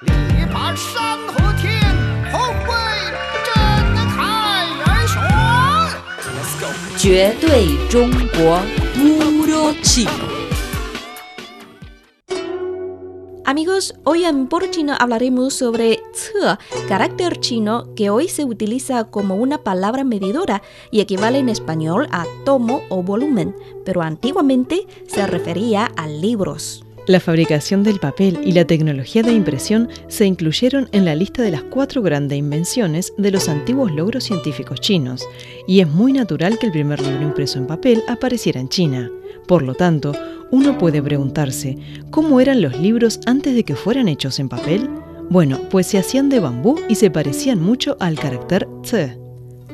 力拔山河天，后会震开元雄。Let's go。绝对中国 Puro chino. Amigos, hoy en Puro Chino hablaremos sobre ce, carácter chino que hoy se utiliza como una palabra medidora y equivale en español a tomo o volumen, pero antiguamente se refería a libros. La fabricación del papel y la tecnología de impresión se incluyeron en la lista de las cuatro grandes invenciones de los antiguos logros científicos chinos, y es muy natural que el primer libro impreso en papel apareciera en China. Por lo tanto, uno puede preguntarse, ¿cómo eran los libros antes de que fueran hechos en papel? Bueno, pues se hacían de bambú y se parecían mucho al carácter ce.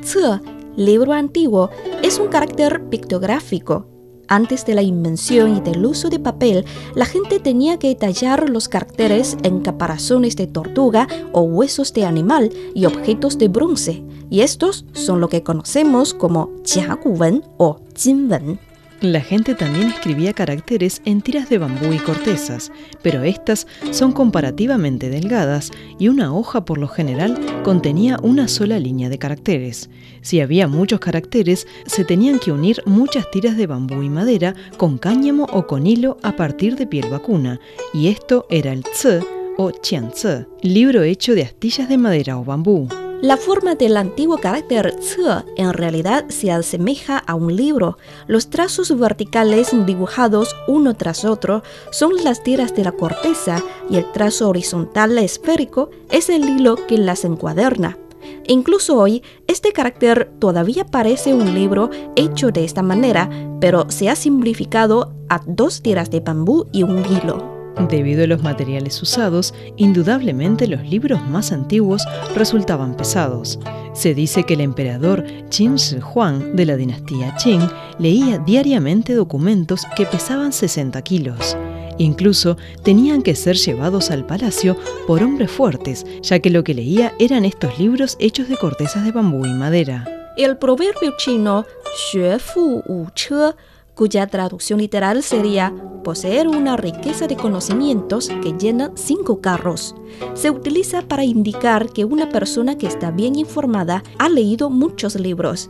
Ce, libro antiguo, es un carácter pictográfico. Antes de la invención y del uso de papel, la gente tenía que tallar los caracteres en caparazones de tortuga o huesos de animal y objetos de bronce, y estos son lo que conocemos como jiaguwen o jinwen. La gente también escribía caracteres en tiras de bambú y cortezas, pero estas son comparativamente delgadas y una hoja por lo general contenía una sola línea de caracteres. Si había muchos caracteres, se tenían que unir muchas tiras de bambú y madera con cáñamo o con hilo a partir de piel vacuna, y esto era el tse o qianzi, libro hecho de astillas de madera o bambú. La forma del antiguo carácter ce en realidad se asemeja a un libro. Los trazos verticales dibujados uno tras otro son las tiras de la corteza y el trazo horizontal esférico es el hilo que las encuaderna. Incluso hoy, este carácter todavía parece un libro hecho de esta manera, pero se ha simplificado a dos tiras de bambú y un hilo. Debido a los materiales usados, indudablemente los libros más antiguos resultaban pesados. Se dice que el emperador Qin Shi Huang de la dinastía Qing leía diariamente documentos que pesaban 60 kilos. Incluso tenían que ser llevados al palacio por hombres fuertes, ya que lo que leía eran estos libros hechos de cortezas de bambú y madera. El proverbio chino Xue Fu Wu Che cuya traducción literal sería poseer una riqueza de conocimientos que llena cinco carros. Se utiliza para indicar que una persona que está bien informada ha leído muchos libros.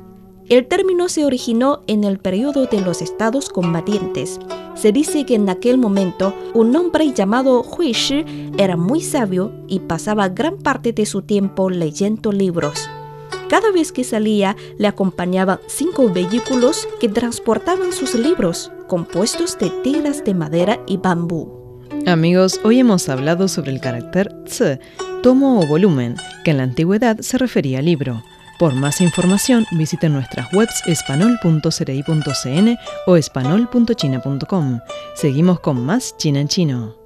El término se originó en el periodo de los estados combatientes. Se dice que en aquel momento un hombre llamado Hui Shi era muy sabio y pasaba gran parte de su tiempo leyendo libros. Cada vez que salía le acompañaban cinco vehículos que transportaban sus libros, compuestos de tiras de madera y bambú. Amigos, hoy hemos hablado sobre el carácter tse, tomo o volumen, que en la antigüedad se refería a libro. Por más información, visiten nuestras webs espanol.cerei.cn o espanol.china.com. Seguimos con más China en Chino.